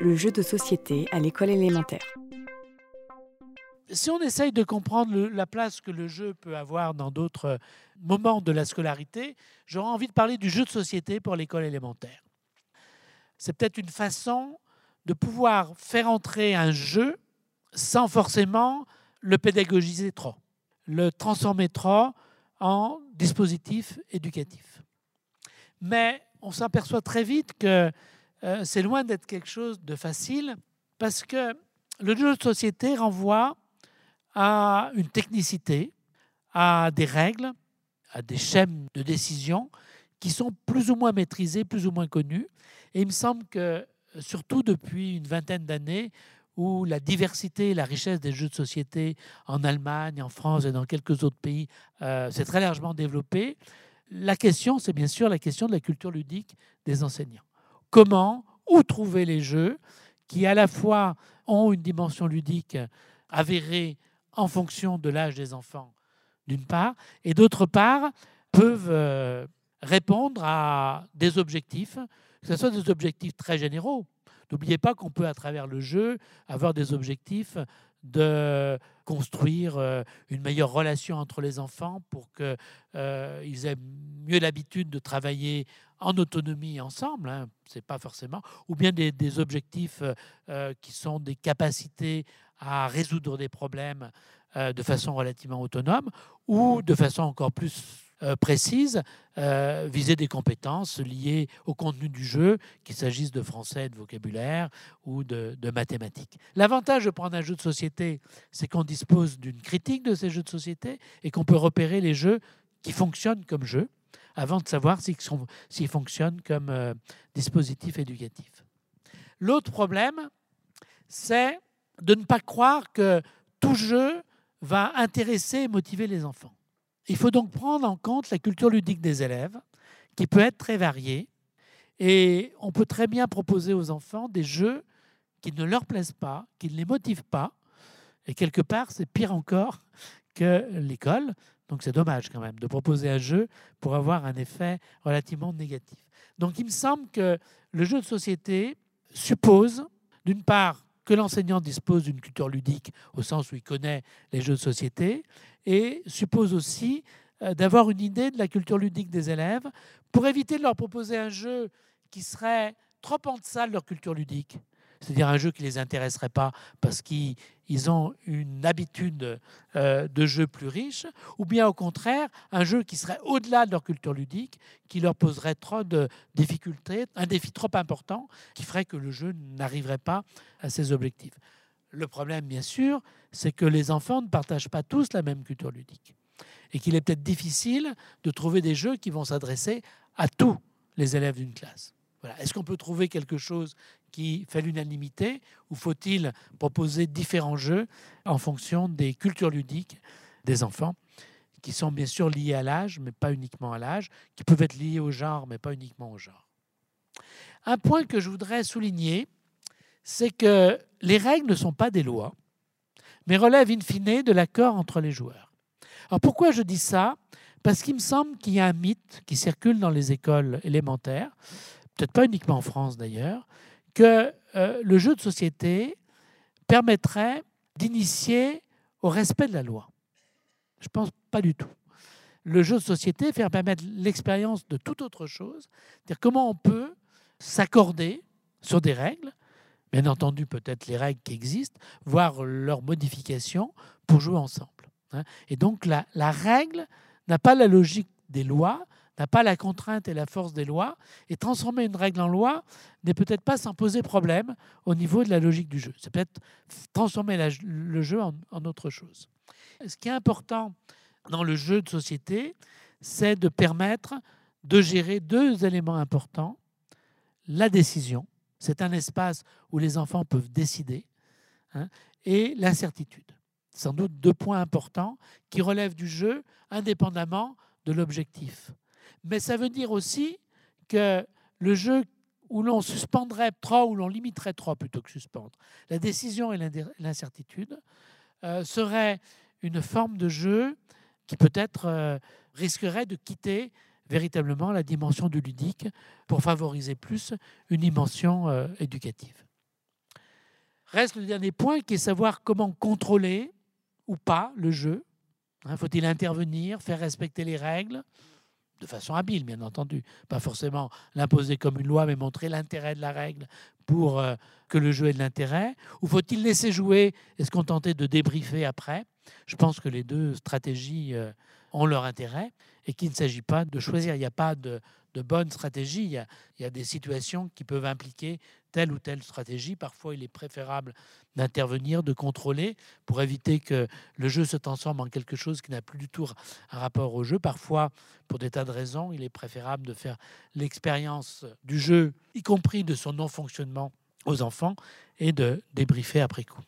le jeu de société à l'école élémentaire. Si on essaye de comprendre la place que le jeu peut avoir dans d'autres moments de la scolarité, j'aurais envie de parler du jeu de société pour l'école élémentaire. C'est peut-être une façon de pouvoir faire entrer un jeu sans forcément le pédagogiser trop, le transformer trop en dispositif éducatif. Mais on s'aperçoit très vite que euh, c'est loin d'être quelque chose de facile parce que le jeu de société renvoie à une technicité, à des règles, à des schèmes de décision qui sont plus ou moins maîtrisés, plus ou moins connus. Et il me semble que, surtout depuis une vingtaine d'années, où la diversité et la richesse des jeux de société en Allemagne, en France et dans quelques autres pays euh, s'est très largement développée, la question, c'est bien sûr la question de la culture ludique des enseignants. Comment, où trouver les jeux qui à la fois ont une dimension ludique avérée en fonction de l'âge des enfants, d'une part, et d'autre part, peuvent euh, répondre à des objectifs, que ce soit des objectifs très généraux. N'oubliez pas qu'on peut, à travers le jeu, avoir des objectifs de construire euh, une meilleure relation entre les enfants pour qu'ils aient mieux l'habitude de travailler en autonomie ensemble, hein, c'est pas forcément, ou bien des, objectifs euh, euh, qui sont des capacités à résoudre des problèmes euh, de façon relativement autonome, ou de façon encore plus précise, viser des compétences liées au contenu du jeu, qu'il s'agisse de français, de vocabulaire ou de, de mathématiques. L'avantage de prendre un jeu de société, c'est qu'on dispose d'une critique de ces jeux de société et qu'on peut repérer les jeux qui fonctionnent comme jeux avant de savoir s'ils fonctionnent comme euh, dispositif éducatif. L'autre problème, c'est de ne pas croire que tout jeu va intéresser et motiver les enfants. Il faut donc prendre en compte la culture ludique des élèves, qui peut être très variée, et on peut très bien proposer aux enfants des jeux qui ne leur plaisent pas, qui ne les motivent pas, et quelque part, c'est pire encore que l'école. Donc c'est dommage quand même de proposer un jeu pour avoir un effet relativement négatif. Donc il me semble que le jeu de société suppose, d'une part, que l'enseignant dispose d'une culture ludique au sens où il connaît les jeux de société, et suppose aussi euh, d'avoir une idée de la culture ludique des élèves pour éviter de leur proposer un jeu qui serait trop en deçà de leur culture ludique, c'est-à-dire un jeu qui ne les intéresserait pas parce qu'ils ils ont une habitude euh, de jeu plus riche, ou bien au contraire, un jeu qui serait au-delà de leur culture ludique, qui leur poserait trop de difficultés, un défi trop important, qui ferait que le jeu n'arriverait pas à ses objectifs. Le problème, bien sûr, c'est que les enfants ne partagent pas tous la même culture ludique. Et qu'il est peut-être difficile de trouver des jeux qui vont s'adresser à tous les élèves d'une classe. Est-ce qu'on peut trouver quelque chose qui fait l'unanimité ou faut-il proposer différents jeux en fonction des cultures ludiques des enfants qui sont bien sûr liés à l'âge, mais pas uniquement à l'âge, qui peuvent être liés au genre, mais pas uniquement au genre? Un point que je voudrais souligner, c'est que les règles ne sont pas des lois, mais relèvent in fine de l'accord entre les joueurs. Alors pourquoi je dis ça? Parce qu'il me semble qu'il y a un mythe qui circule dans les écoles élémentaires, peut-être pas uniquement en France d'ailleurs, que euh, le jeu de société permettrait d'initier au respect de la loi. Je pense pas du tout. Le jeu de société fait permettre l'expérience de toute autre chose, c'est-à-dire comment on peut s'accorder sur des règles, bien entendu peut-être les règles qui existent, voire leur modification pour jouer ensemble. hein. Et donc la règle n'a pas la logique des lois, n'a pas la contrainte et la force des lois, et transformer une règle en loi n'est peut-être pas sans poser problème au niveau de la logique du jeu. C'est peut-être transformer le jeu en, en autre chose. Ce qui est important dans le jeu de société, c'est de permettre de gérer deux éléments importants. La décision, c'est un espace où les enfants peuvent décider, hein, et l'incertitude. Sans doute deux points importants qui relèvent du jeu indépendamment de l'objectif. Mais ça veut dire aussi que le jeu où l'on suspendrait trop, où l'on limiterait trop plutôt que suspendre, la décision et l'incertitude, euh, serait une forme de jeu qui peut-être euh, risquerait de quitter véritablement la dimension du ludique pour favoriser plus une dimension euh, éducative. Reste le dernier point qui est savoir comment contrôler ou pas le jeu. Hein, faut-il intervenir, faire respecter les règles? De façon habile, bien entendu. Pas forcément l'imposer comme une loi, mais montrer l'intérêt de la règle pour euh, que le jeu ait de l'intérêt Ou faut-il laisser jouer? Et se contenter de débriefer après? Je pense que les deux stratégies euh, ont leur intérêt et qu'il ne s'agit pas de choisir. Il n'y a pas de, de bonne stratégie. Il y, a, il y, a, des situations qui peuvent impliquer telle ou telle stratégie. Parfois, il est préférable d'intervenir, de contrôler pour éviter que le jeu se transforme en quelque chose qui n'a plus du tout un rapport au jeu. Parfois, pour des tas de raisons, il est préférable de faire l'expérience du jeu, y compris de son non-fonctionnement aux enfants, et de débriefer après coup.